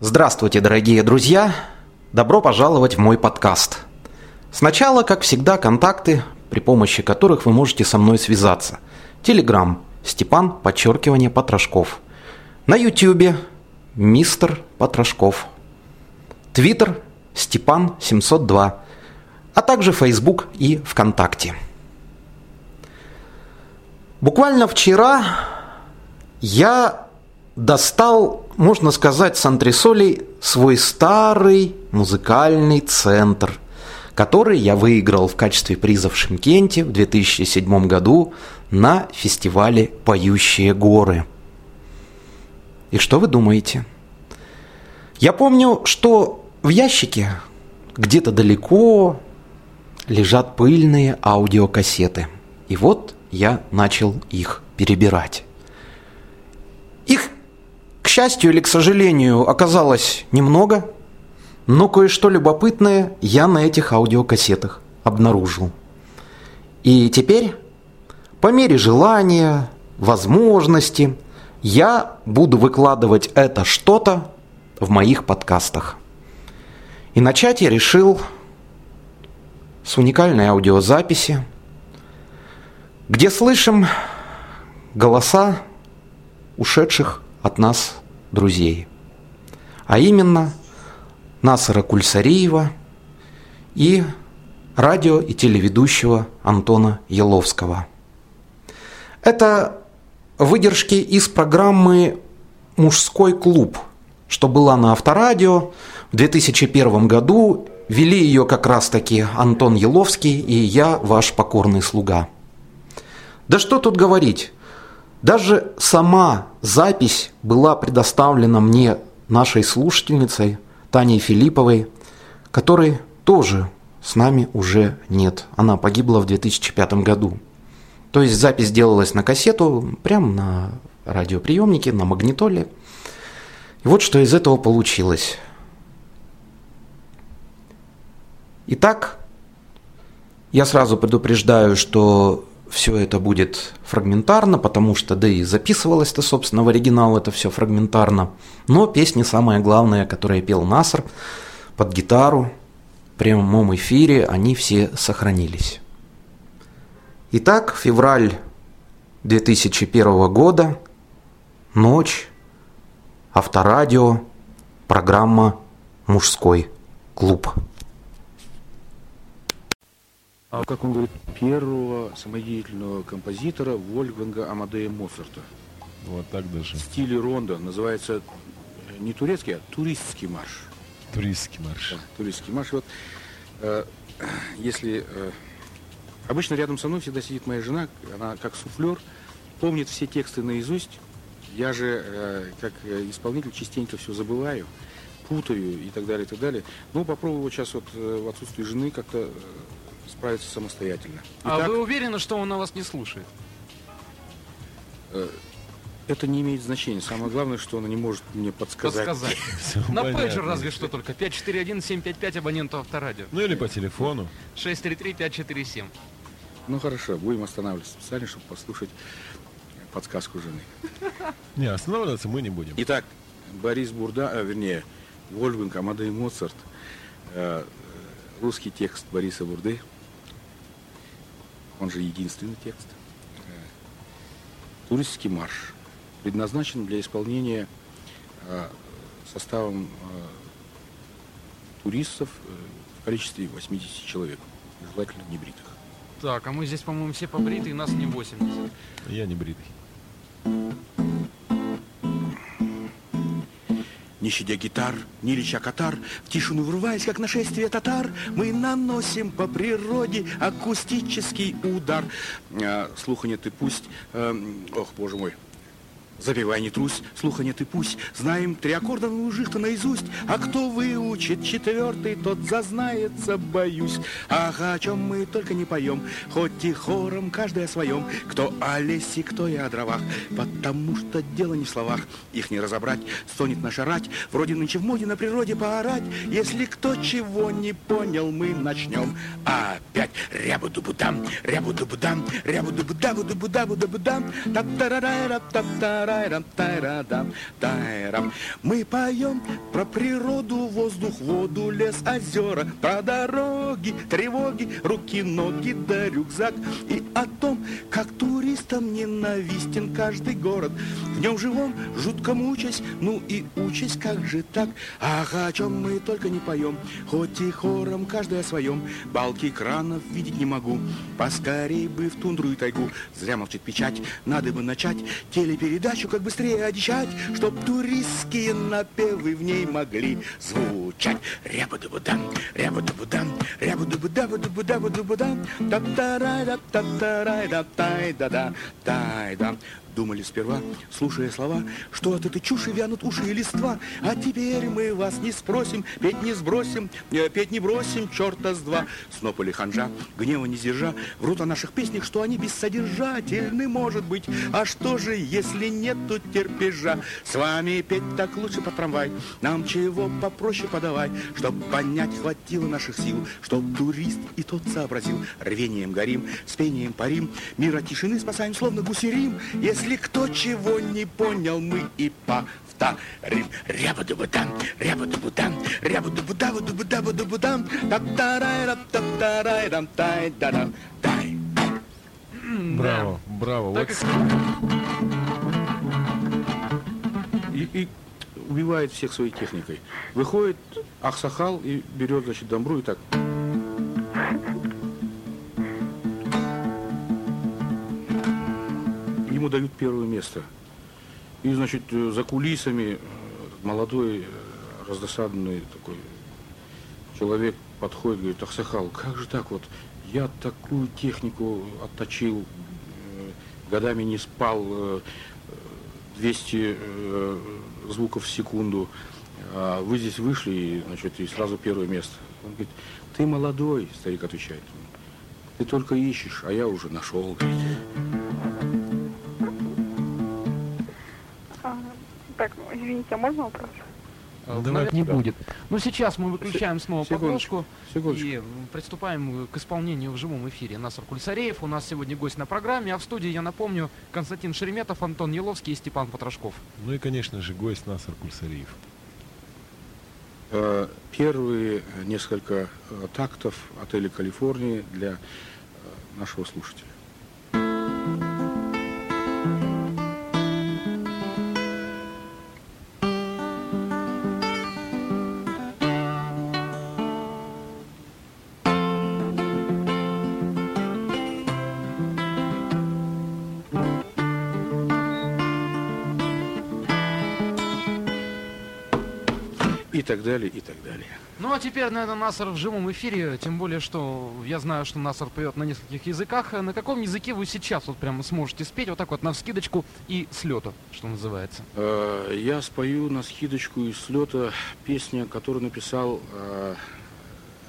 Здравствуйте, дорогие друзья! Добро пожаловать в мой подкаст. Сначала, как всегда, контакты, при помощи которых вы можете со мной связаться. Телеграм Степан, подчеркивание, Потрошков. На Ютьюбе Мистер Потрошков. Твиттер Степан 702. А также Фейсбук и ВКонтакте. Буквально вчера я достал, можно сказать, с антресолей свой старый музыкальный центр, который я выиграл в качестве приза в Шимкенте в 2007 году на фестивале «Поющие горы». И что вы думаете? Я помню, что в ящике где-то далеко лежат пыльные аудиокассеты. И вот я начал их перебирать. К счастью или к сожалению, оказалось немного, но кое-что любопытное я на этих аудиокассетах обнаружил. И теперь, по мере желания, возможности, я буду выкладывать это что-то в моих подкастах. И начать я решил с уникальной аудиозаписи, где слышим голоса ушедших от нас друзей. А именно Насара Кульсариева и радио и телеведущего Антона Еловского. Это выдержки из программы «Мужской клуб», что была на Авторадио в 2001 году. Вели ее как раз-таки Антон Еловский и я, ваш покорный слуга. Да что тут говорить, даже сама запись была предоставлена мне нашей слушательницей Таней Филипповой, которой тоже с нами уже нет. Она погибла в 2005 году. То есть запись делалась на кассету, прямо на радиоприемнике, на магнитоле. И вот что из этого получилось. Итак, я сразу предупреждаю, что все это будет фрагментарно, потому что, да и записывалось-то, собственно, в оригинал это все фрагментарно. Но песни, самое главное, которые пел Наср под гитару, в прямом эфире, они все сохранились. Итак, февраль 2001 года, ночь, авторадио, программа «Мужской клуб». А как он говорит, первого самодеятельного композитора Вольфганга Амадея Моцарта. Вот так даже. В стиле ронда. Называется э, не турецкий, а туристский марш. Туристский марш. Да, туристский марш. Вот, э, если... Э, обычно рядом со мной всегда сидит моя жена, она как суфлер, помнит все тексты наизусть. Я же, э, как исполнитель, частенько все забываю, путаю и так далее, и так далее. Но попробую вот сейчас вот э, в отсутствии жены как-то справиться самостоятельно. Итак, а вы уверены, что он на вас не слушает? Э, это не имеет значения. Самое главное, что он не может мне подсказать. Подсказать. На пейджер разве что только. 541-755 абоненту авторадио. Ну или по телефону. 633-547. Ну хорошо, будем останавливаться специально, чтобы послушать подсказку жены. Не, останавливаться мы не будем. Итак, Борис Бурда, а, вернее, Вольфганг Амадей Моцарт, э, русский текст Бориса Бурды – он же единственный текст. Туристский марш предназначен для исполнения э, составом э, туристов э, в количестве 80 человек, желательно не бритых. Так, а мы здесь, по-моему, все побритые, нас не 80. Я не бритый. Не щадя гитар, не леча катар, В тишину врываясь, как нашествие татар, Мы наносим по природе акустический удар. А, слуха нет и пусть... Э, ох, боже мой, Запевай, не трусь, слуха нет и пусть. Знаем три аккорда нужих-то наизусть, А кто выучит четвертый, тот зазнается, боюсь. Ах, о чем мы только не поем, Хоть и хором каждый о своем, Кто о лесе, кто и о дровах, Потому что дело не в словах, Их не разобрать, стонет наша рать, Вроде нынче в моде на природе поорать. Если кто чего не понял, мы начнем опять. Рябу-ду-бу-дам, рябу-ду-бу-дам, рябу-ду-бу-дабу-ду-бу-дабу-ду-бу-дам, та-та-ра-ра-та-та-ра Та-та-рай-рам, тайрадам, тайрам. Мы поем про природу, воздух, воду, лес, озера, про дороги, тревоги, руки, ноги да рюкзак. И о том, как туристам ненавистен каждый город. В нем живом, жутко мучаясь, ну и учась, как же так? Ах, о чем мы только не поем, хоть и хором каждый о своем. Балки кранов видеть не могу, поскорей бы в тундру и тайгу. Зря молчит печать, надо бы начать телепередачу, как быстрее одичать, чтоб туристские напевы в ней могли звучать. Ряба-дабудам, ряба-дабудам, ряба-дабудабудабудабудабудам, та-та-рай-да, та-та-рай-да, тай-да-да, тай-да. Думали сперва, слушая слова, что от этой чуши вянут уши и листва. А теперь мы вас не спросим, петь не сбросим, э, петь не бросим, черта с два. Сноп или ханжа, гнева не сдержа, врут о наших песнях, что они бессодержательны, может быть. А что же, если нету терпежа? С вами петь так лучше по трамвай, нам чего попроще подавай, чтоб понять хватило наших сил, чтоб турист и тот сообразил. Рвением горим, с пением парим, мира тишины спасаем, словно гусерим. Если кто чего не понял, мы и повторим. Ряба-дубу-дам, ряба-дубу-дам, ряба-дубу-дабу-дубу-дабу-дубу-дам, та-та-рай-рам, та-та-рай-рам, тай-да-дам, тай. Браво, браво. Так Вот и И, и убивает всех своей техникой. Выходит Ахсахал и берет, значит, домбру и так. Ему дают первое место. И, значит, э, за кулисами э, молодой, э, раздосадованный такой человек подходит, говорит, Ахсахал, как же так вот? Я такую технику отточил, годами не спал, э, 200 э, звуков в секунду. А вы здесь вышли, и, значит, и сразу первое место. Он говорит, ты молодой, старик отвечает. Ты только ищешь, а я уже нашел. говорит. Так, ну, извините, а можно вопрос? э, давай не будет. Ну, сейчас мы выключаем снова секундочку, подложку секундочку. и приступаем к исполнению в живом эфире. Насар Кульсареев, у нас сегодня гость на программе, а в студии, я напомню, Константин Шереметов, Антон Еловский и Степан Потрошков. Ну и, конечно же, гость Насар Кульсариев. Э, Первые несколько э, тактов отеля Калифорнии для нашего слушателя. Так далее, и так далее. Ну, а теперь, наверное, Насар в живом эфире, тем более, что я знаю, что Насар поет на нескольких языках. На каком языке вы сейчас вот прямо сможете спеть, вот так вот на вскидочку и с лету, что называется? Э, Я спою на скидочку из слета песня, которую написал э,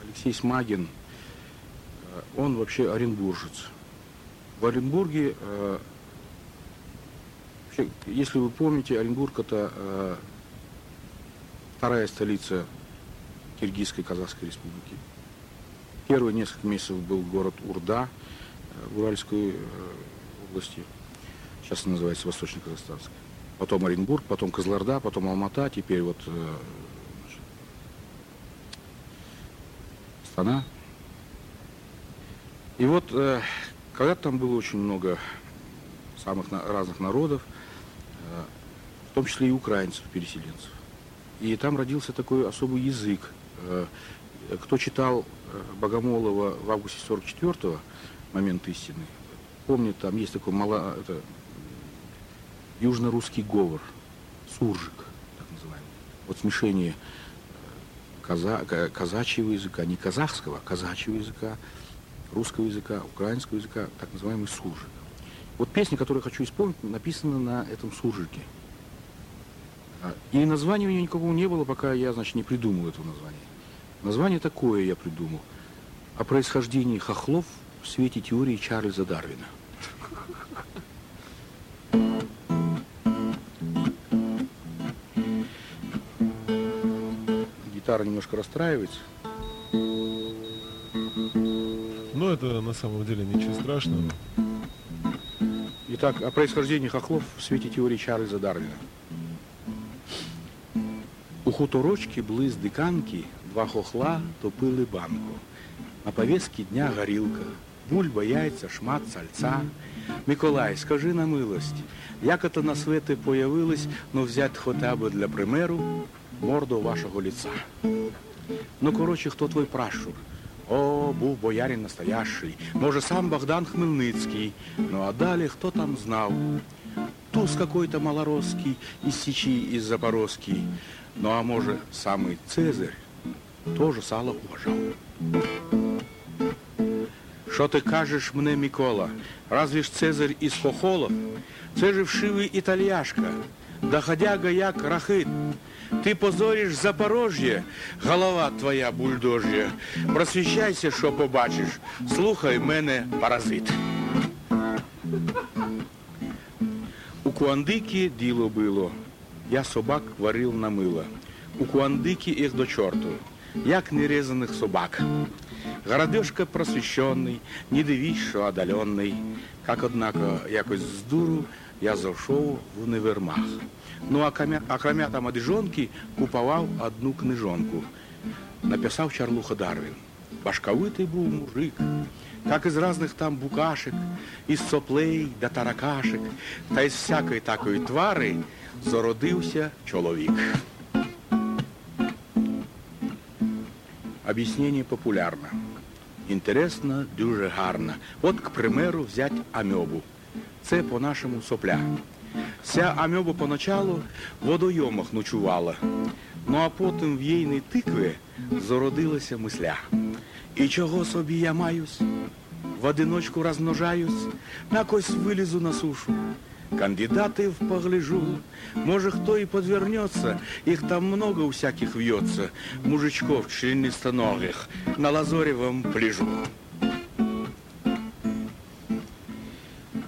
Алексей Смагин. Э, Он вообще оренбуржец. В Оренбурге, если вы помните, Оренбург это вторая столица Киргизской Казахской республики. Первые несколько месяцев был город Урда э, в Уральской э, области. Сейчас она называется Восточно-Казахстанская. Потом Оренбург, потом Козларда, потом Алмата, теперь вот э, значит. И вот когда-то там было очень много самых разных народов, в том числе и украинцев, переселенцев. И там родился такой особый язык. Э, Кто читал э, Богомолова в августе 44-го, «Момент истины», помнит, там есть такой мало, это, южно-русский говор, суржик, так называемый. Вот смешение э, каза, ка- казачьего языка, не казахского, а казачьего языка, русского языка, украинского языка, так называемый суржик. Вот песня, которую я хочу исполнить, написана на этом суржике. А, И названия у нее никакого не было, пока я, значит, не придумал этого названия. Название такое я придумал. О происхождении хохлов в свете теории Чарльза Дарвина. Гитара немножко расстраивается. Ну, это на самом деле ничего страшного. Итак, о происхождении хохлов в свете теории Чарльза Дарвіна. Хуторочки близ диканки два хохла топили банку. На повестке дня горілка, бульба, яйця, шмат, сальца. Миколай, скажи на милость, як это на свете появилось, ну взять хотя бы для примеру морду вашого лица. Ну, короче, хто твой пращур? О, був боярин настоящий, може сам Богдан Хмельницький. Ну а далі хто там знав? Туз какой-то малоросский из Сечи, из Запорозский. Ну а може самый Цезарь тоже сало уважав. Що ти кажеш мене, Микола? Разве ж Цезарь із Хохолов? Це же вшивий італіяшка, доходяга як рахит. Ти позориш Запорожжя, голова твоя бульдожя. Просвіщайся, що побачиш. Слухай мене, паразит. Куандики діло було. Я собак варив на мило. У Куандики їх до чорту, як нерезаних собак. Городишко просвіщений, не дивись, що одалений. Как, однако, якось з дуру я зайшов в універмаг. Ну, а кромя, а кромя там одежонки купував одну книжонку. Написав Чарлуха Дарвін. Башковитий був мужик, Как із разних там букашек, із соплей да таракашек, та із всякої такої твари зародився чоловік. Объяснение популярно. Інтересно, дуже гарно. От, к примеру, взять амьобу. Це по-нашому сопля. Ця амьоба поначалу в водойомах ночувала. Ну а потім в єйній тикві зародилася мисля. І чого собі я маюсь? В одиночку розмножаюсь, якось вилізу на сушу. Кандидатов погляжу, может, кто и подвернется, их там много у всяких вьется, мужичков членистоногих, на лазоревом пляжу.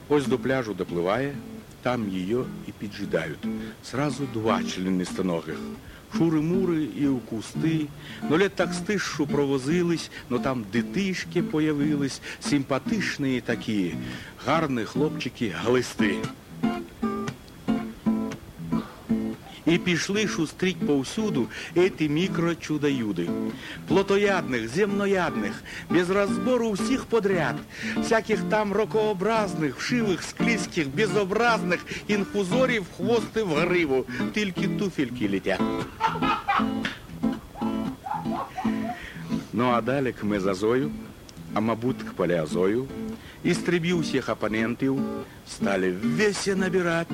Ось до пляжу допливає, там її і піджидають. Сразу два членистоногих. Шури-мури і у кусти, но лет так стишу провозились, но там дитишки появились, симпатичні такі, гарні хлопчики глисти. І пішли шустріть повсюду эти мікрочудо-юди. Плотоядних, земноядних, без розбору всіх подряд, всяких там рокообразних, вшивих, склизьких, безобразних, інфузорів, хвости в гриву, тільки туфельки летять. Ну а далі к мезозою, а мабуть к палеозою, істребів всіх опонентів, стали весе набирать,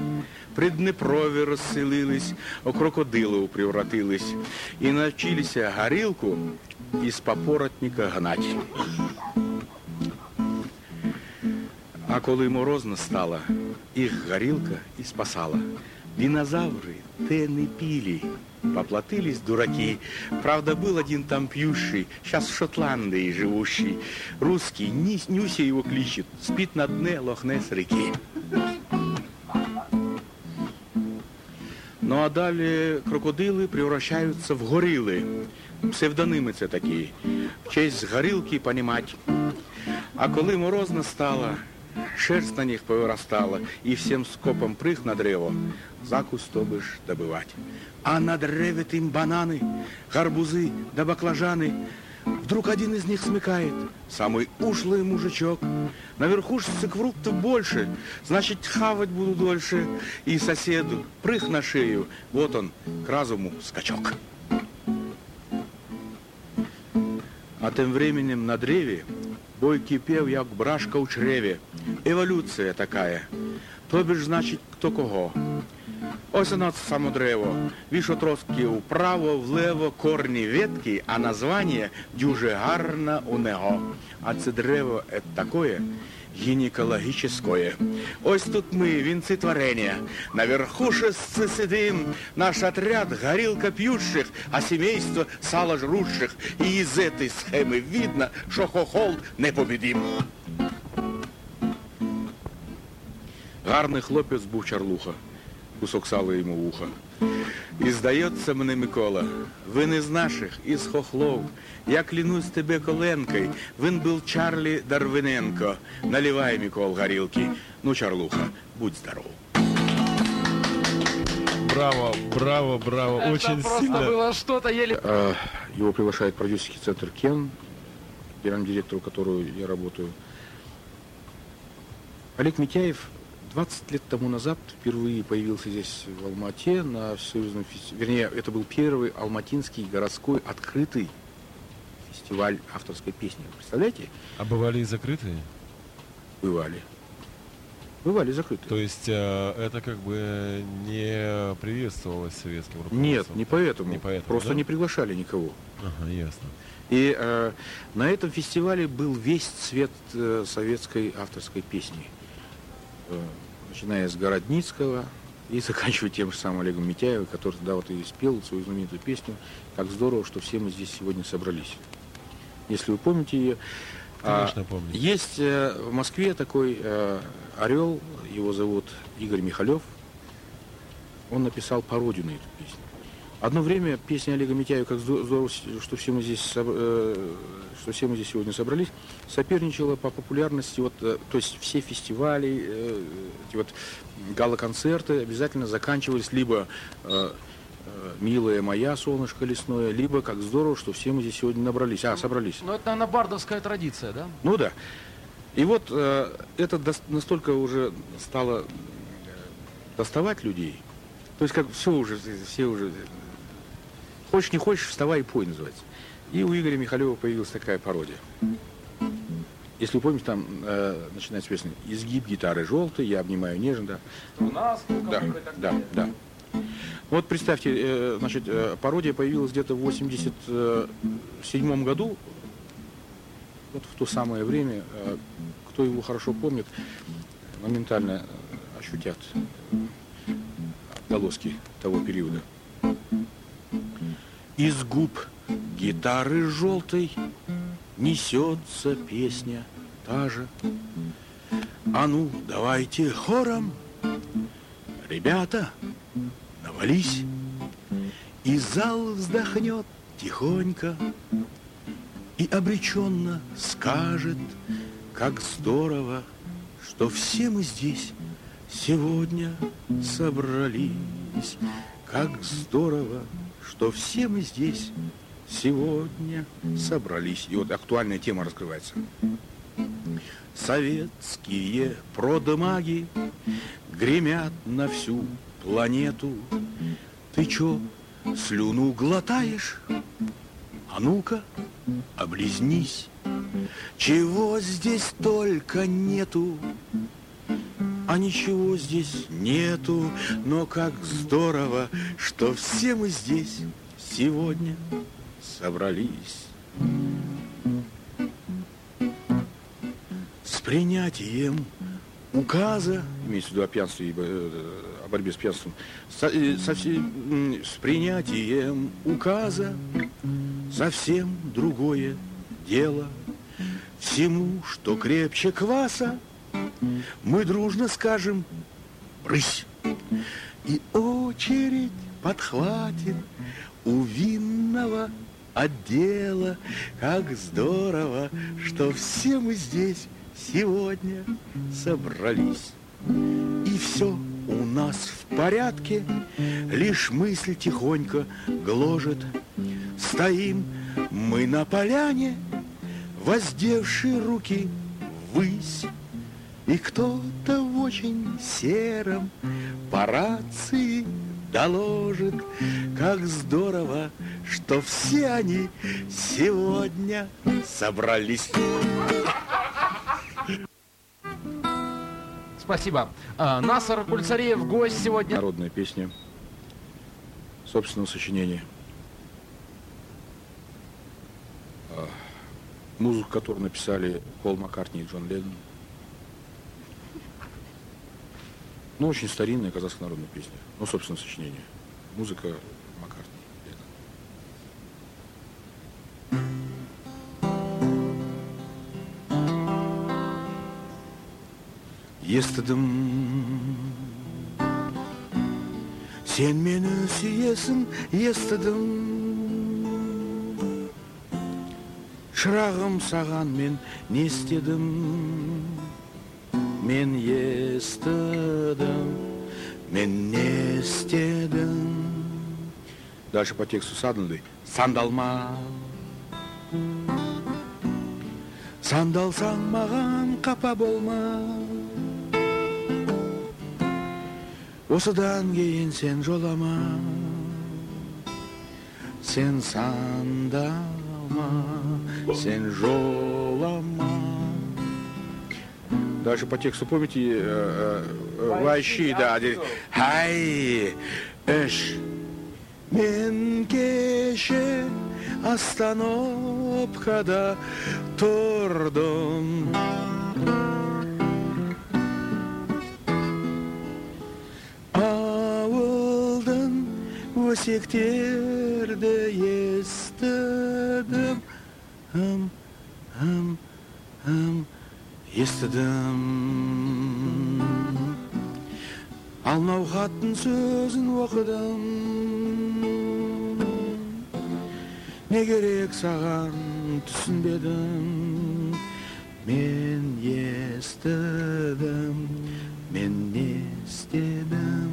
при Днепрові розселились, у крокодилів превратились і навчилися горілку із папоротника гнать. А коли морозно стало, їх горілка і спасала. Динозавры те не пили, Поплатились дураки. Правда, был один там пьющий, сейчас в Шотландии живущий. Русский, Нюся его кличет, спит на дне Лохнес реки. Ну а далі крокодили превращаються в горили. Псевдоними це такі. В честь горілки понімать. А коли морозно стало, шерсть на них повырастала, и всем скопом прыг на древо, закусь то бишь добывать. А на древе тым бананы, гарбузы да баклажаны. Вдруг один из них смекает, самый ушлый мужичок. Наверху ж фруктов больше, значит, хавать буду дольше. И соседу прыг на шею, вот он, к разуму скачок. А тим временем на древі бой кипів, як брашка у чреві. Еволюція така. Тобі ж, значить, хто кого. Ось оно само древо. Вішотроски вправо, влево, корні ветки, а названня дуже гарне у нього. А це древо – це гінекологічне. Ось тут ми, вінці творення. Наверху шестцы сидим, наш отряд горілка п'ющих, а сімейство сало жрущих. І із этой схеми видно, що хохол непобідим. Гарний хлопець був чарлуха, кусок сала йому в ухо. І здається мене, Микола, він із наших, із хохлов. Я клянусь тебе коленкой, він був Чарлі Дарвиненко. Наливай, Микол, горілки. Ну, Чарлуха, будь здоров. Браво, браво, браво. Это Очень просто сильно. было что-то еле... Э, Его приглашает продюсерский центр Кен, генеральным директору которого я работаю. Олег Митяев 20 лет тому назад впервые появился здесь в Алмате на всесоюзном фестивале. Вернее, это был первый алматинский городской открытый фестиваль авторской песни. Представляете? А бывали и закрытые? Бывали. Бывали закрытые. То есть э, это как бы не приветствовалось советским руководством? Нет, не поэтому. Не поэтому, Просто да? не приглашали никого. Ага, ясно. И э, на этом фестивале был весь цвет э, советской авторской песни. Э, начиная с Городницкого и заканчивая тем же самым Олегом Митяевым, который тогда вот и спел свою знаменитую песню «Как здорово, что все мы здесь сегодня собрались». Если вы помните ее. а, Конечно, помню. Есть э, в Москве такой э, орел, его зовут Игорь Михалев. Он написал пародию на эту песню. Одно время песня Олега Митяева «Как здо- здорово, что все мы здесь, э, что все мы здесь сегодня собрались», соперничала по популярности, вот, э, то есть все фестивали, э, эти вот гала-концерты обязательно заканчивались либо «Милая моя, солнышко лесное», либо «Как здорово, что все мы здесь сегодня набрались». А, собрались. Ну, это, наверное, бардовская традиция, да? Ну да. И вот это настолько уже стало доставать людей. То есть как все уже, все уже... Хочешь не хочешь, вставай и пой называется. И у Игоря Михалева появилась такая пародия. Если вы помните, там э, начинается песня «Изгиб гитары желтый, я обнимаю нежно», да. У нас, Да, да, да. Вот представьте, э, значит, э, пародия появилась где-то в 87 году, вот в то самое время, э, кто его хорошо помнит, моментально э, ощутят э, отголоски того периода. Из губ гитары желтой несется песня та же. А ну, давайте хором, ребята, навались, и зал вздохнет тихонько и обреченно скажет, как здорово, что все мы здесь сегодня собрались. Как здорово, что все мы здесь сегодня собрались. И вот актуальная тема раскрывается. Советские продмаги гремят на всю планету. Ты чё, слюну глотаешь? А ну-ка, облизнись. Чего здесь только нету, а ничего здесь нету, но как здорово, что все мы здесь сегодня собрались. С принятием указа, имеется в виду о пьянстве, э, о борьбе с пьянством, со- э, со с принятием указа совсем другое дело. Всему, что крепче кваса, мы дружно скажем «брысь». И очередь подхватит у винного отдела. Как здорово, что все мы здесь сегодня собрались. И все у нас в порядке, лишь мысль тихонько гложет. Стоим мы на поляне, воздевшие руки ввысь. И кто-то в очень сером по рации доложит, как здорово, что все они сегодня собрались. Спасибо. А, Насар Кульцареев, гость сегодня. Народная песня собственного сочинения. А, Музыку, которую написали Пол Маккартни и Джон Леннон. Ну, очень старинная казахская народная песня. Ну, собственно, сочинение. Музыка Маккартни. Леннон. Yesterday Сен мені сүйесің естідім Шырағым саған мен не істедім Мен естідім Мен не істедім Дальше по тексту Сандалма. Сандалсаң маған қапа болма. Осыдан кейін сен жолама. Сен сандалма Сен жолама. Дальше по тексту помните э, э, э, Вообще, да де- Хай Эш Мен кеше остановкада тұрдым Ауылдың өсектерді естідім Хым, хым, хым, Естідім Ал науқаттың сөзін оқыдым Не керек саған түсінбедім Мен естідім Мен не істедім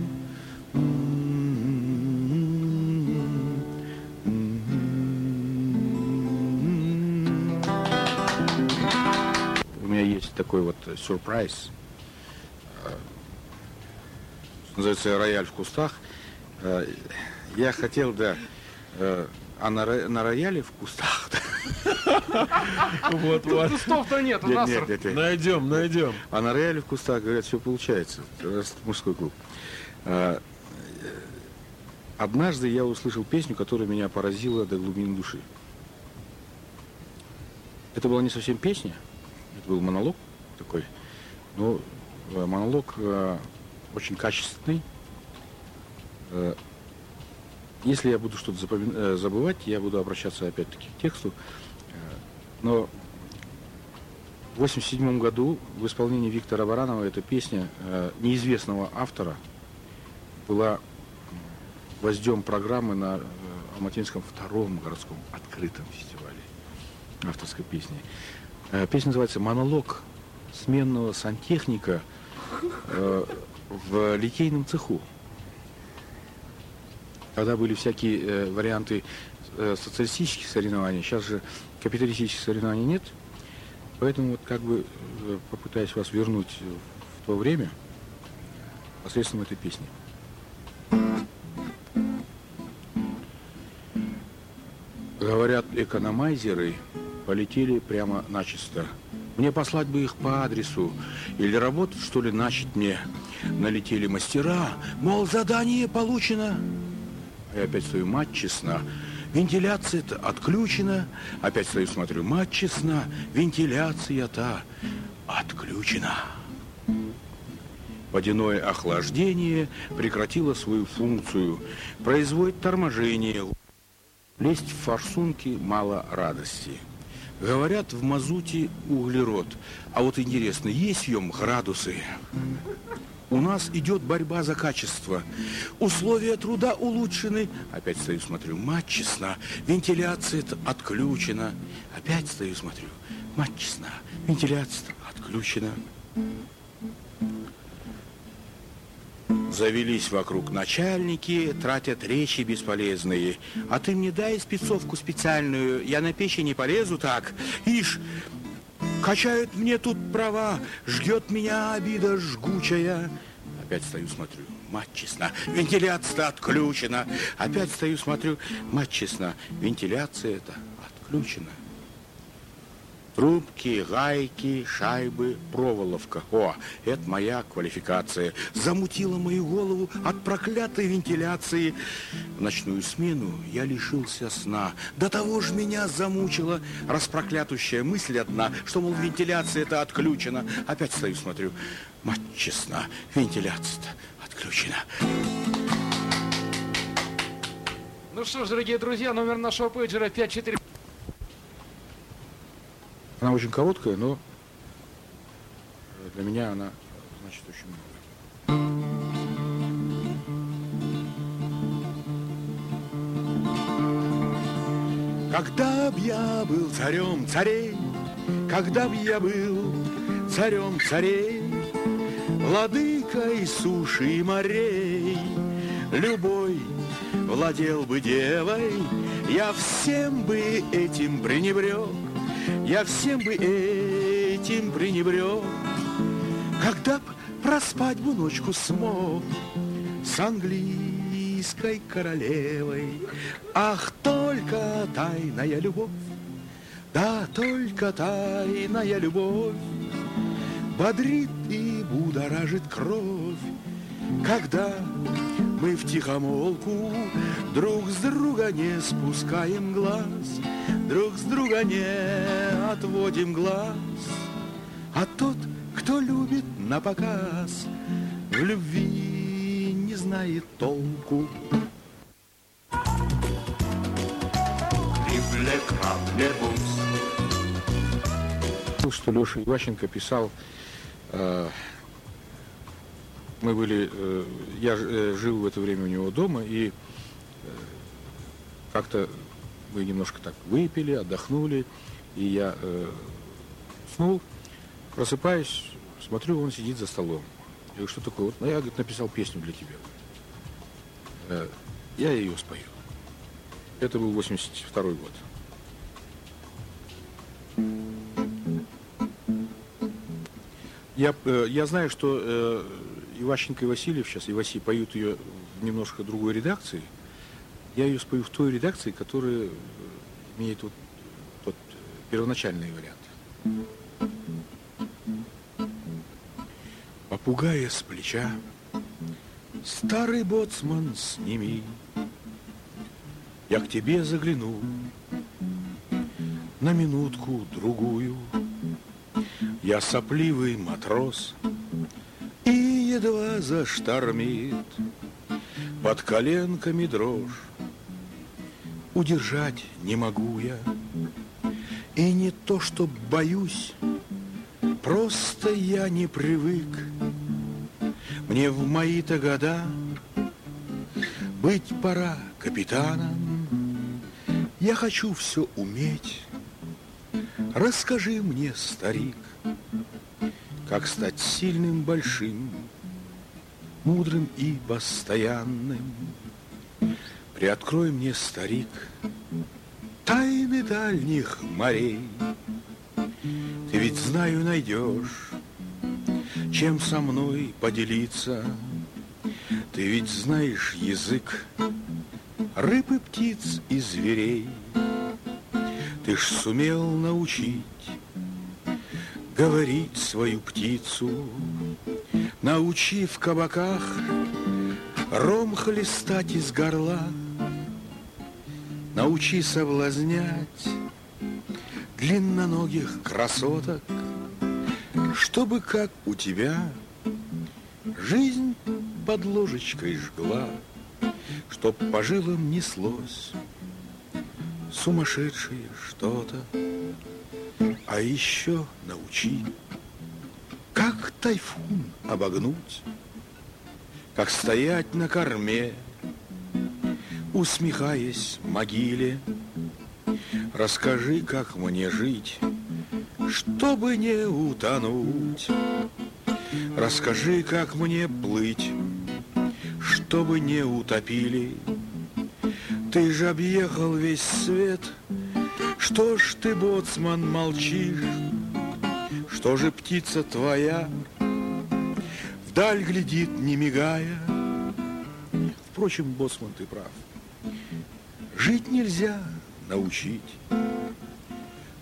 такой вот сюрприз. Э, Называется рояль в кустах. Э, Я хотел, да, э, а на, на рояле в кустах. Вот, вот. кустов-то Нет, нет, нет. Найдем, найдем. А на рояле в кустах, говорят, все получается. Мужской клуб. Э, Однажды я услышал песню, которая меня поразила до глубины души. Это была не совсем песня, был монолог такой, но э, монолог э, очень качественный. Э, Если я буду что-то запоми- э, забывать, я буду обращаться опять-таки к тексту. Но в 1987 году в исполнении Виктора Баранова эта песня неизвестного автора была гвоздем программы на Алматинском втором городском открытом фестивале авторской песни. Э, песня называется «Монолог сменного сантехника э, в литейном цеху». Тогда были всякие э, варианты социалистических соревнований, сейчас же капиталистических соревнований нет. Поэтому вот как бы попытаюсь вас вернуть в то время посредством этой песни. Говорят, экономайзеры полетели прямо начисто. Мне послать бы их по адресу. Или работать, что ли, начать мне. Налетели мастера, мол, задание получено. Я опять стою, мать честна. Вентиляция-то отключена. Опять стою, смотрю, мать честна. Вентиляция-то отключена. Водяное охлаждение прекратило свою функцию. Производит торможение. Лезть в форсунки мало радости. Говорят, в мазуте углерод. А вот интересно, есть в нем градусы? У нас идет борьба за качество. Условия труда улучшены. Опять стою, смотрю, мать честна. Вентиляция отключена. Опять стою, смотрю, мать честна. Вентиляция отключена. Завелись вокруг начальники, тратят речи бесполезные. А ты мне дай спецовку специальную, я на печи не полезу так. Ишь, качают мне тут права, жгет меня обида жгучая. Опять стою, смотрю, мать честна, вентиляция отключена. Опять стою, смотрю, мать честна, вентиляция-то отключена. Трубки, гайки, шайбы, проволока. О, это моя квалификация. Замутила мою голову от проклятой вентиляции. В ночную смену я лишился сна. До того же меня замучила распроклятущая мысль одна, что, мол, вентиляция это отключена. Опять стою, смотрю. Мать честна, вентиляция-то отключена. Ну что ж, дорогие друзья, номер нашего пейджера 54... Она очень короткая, но для меня она значит очень много. Когда б я был царем царей, когда б я был царем царей, Владыкой суши и морей, Любой владел бы девой, Я всем бы этим пренебрег. Я всем бы этим пренебрег, Когда б проспать бы ночку смог С английской королевой. Ах, только тайная любовь, да только тайная любовь Бодрит и будоражит кровь, Когда мы в тихомолку Друг с друга не спускаем глаз, Друг с друга не отводим глаз. А тот, кто любит на показ, В любви не знает толку. Что Леша Иващенко писал э, мы были, э, я э, жил в это время у него дома, и как-то мы немножко так выпили, отдохнули, и я уснул, просыпаюсь, смотрю, он сидит за столом. Я говорю, что такое? Вот, ну, я говорит, написал песню для тебя. Я ее спою. Это был 82 год. Я, э, я знаю, что э, Иващенко и Васильев сейчас, и Васи поют ее в немножко другой редакции. Я ее спою в той редакции, которая имеет вот тот первоначальный вариант. Попугая с плеча, старый боцман, сними. Я к тебе загляну на минутку другую. Я сопливый матрос едва заштормит Под коленками дрожь. Удержать не могу я. И не то, что боюсь Просто я не привык. Мне в мои-то года Быть пора капитаном. Я хочу все уметь. Расскажи мне, старик, как стать сильным, большим, мудрым и постоянным. Приоткрой мне, старик, тайны дальних морей. Ты ведь, знаю, найдешь, чем со мной поделиться. Ты ведь знаешь язык рыб и птиц и зверей. Ты ж сумел научить говорить свою птицу, Научи в кабаках ром хлестать из горла, Научи соблазнять длинноногих красоток, Чтобы, как у тебя, жизнь под ложечкой жгла, Чтоб по жилам неслось сумасшедшее что-то. А еще научи, тайфун обогнуть, Как стоять на корме, усмехаясь могиле. Расскажи, как мне жить, чтобы не утонуть. Расскажи, как мне плыть, чтобы не утопили. Ты же объехал весь свет, что ж ты, боцман, молчишь? Что же птица твоя вдаль глядит, не мигая? Впрочем, боцман, ты прав. Жить нельзя научить,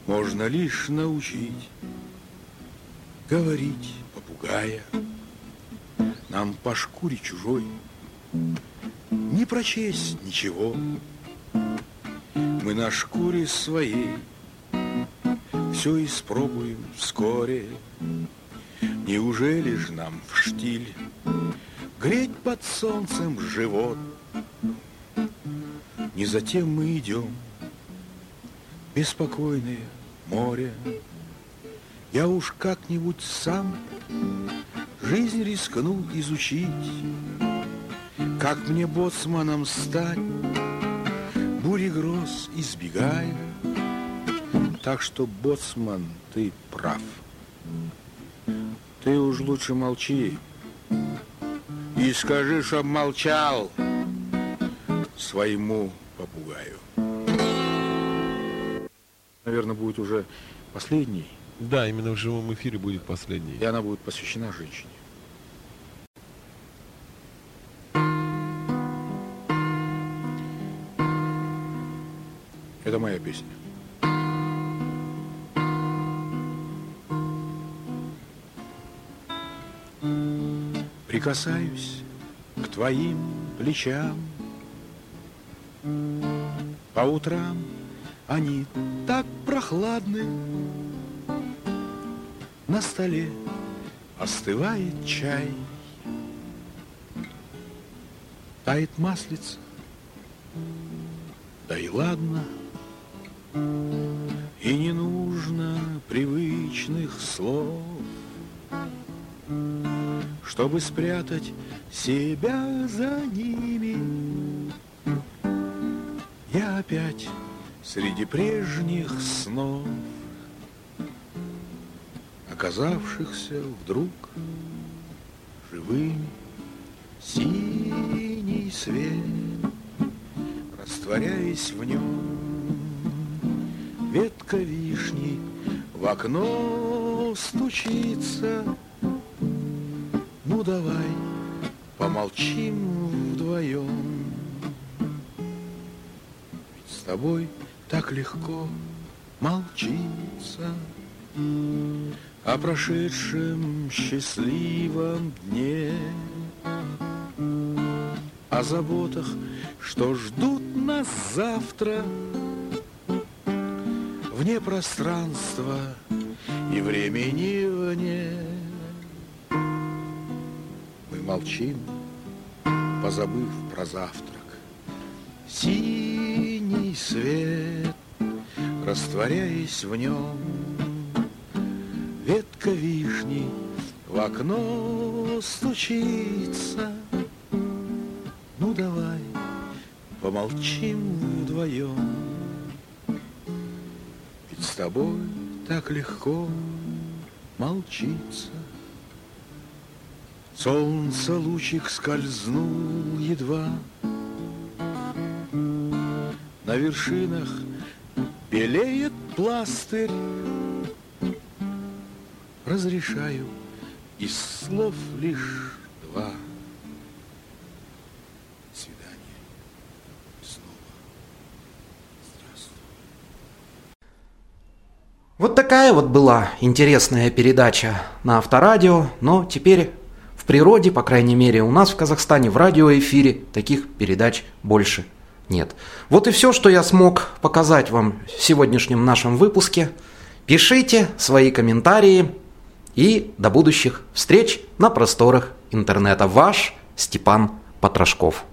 можно лишь научить говорить попугая. Нам по шкуре чужой не прочесть ничего. Мы на шкуре своей все испробуем вскоре. Неужели ж нам в штиль греть под солнцем живот? Не затем мы идем, беспокойное море. Я уж как-нибудь сам жизнь рискну изучить, как мне боцманом стать, бури гроз избегая. Так что, боцман, ты прав. Ты уж лучше молчи. И скажи, чтоб молчал своему попугаю. Наверное, будет уже последний, Да, именно в живом эфире будет последний. и она будет посвящена женщине. Это моя песня. Прикасаюсь к твоим плечам. По утрам они так прохладны. На столе остывает чай. Тает маслица. Да и ладно чтобы спрятать себя за ними. Я опять среди прежних снов, оказавшихся вдруг живыми, синий свет, растворяясь в нем, ветка вишни в окно стучится. Давай помолчим вдвоем. Ведь с тобой так легко молчиться О прошедшем счастливом дне О заботах, что ждут нас завтра Вне пространства и времени молчим, позабыв про завтрак. Синий свет, растворяясь в нем, Ветка вишни в окно стучится. Ну давай, помолчим вдвоем, Ведь с тобой так легко молчиться. Солнце лучик скользнул едва. На вершинах белеет пластырь. Разрешаю из слов лишь два. До свидания. Снова. Здравствуй. Вот такая вот была интересная передача на Авторадио, но теперь в природе, по крайней мере, у нас в Казахстане в радиоэфире таких передач больше нет. Вот и все, что я смог показать вам в сегодняшнем нашем выпуске. Пишите свои комментарии и до будущих встреч на просторах интернета. Ваш Степан Потрошков.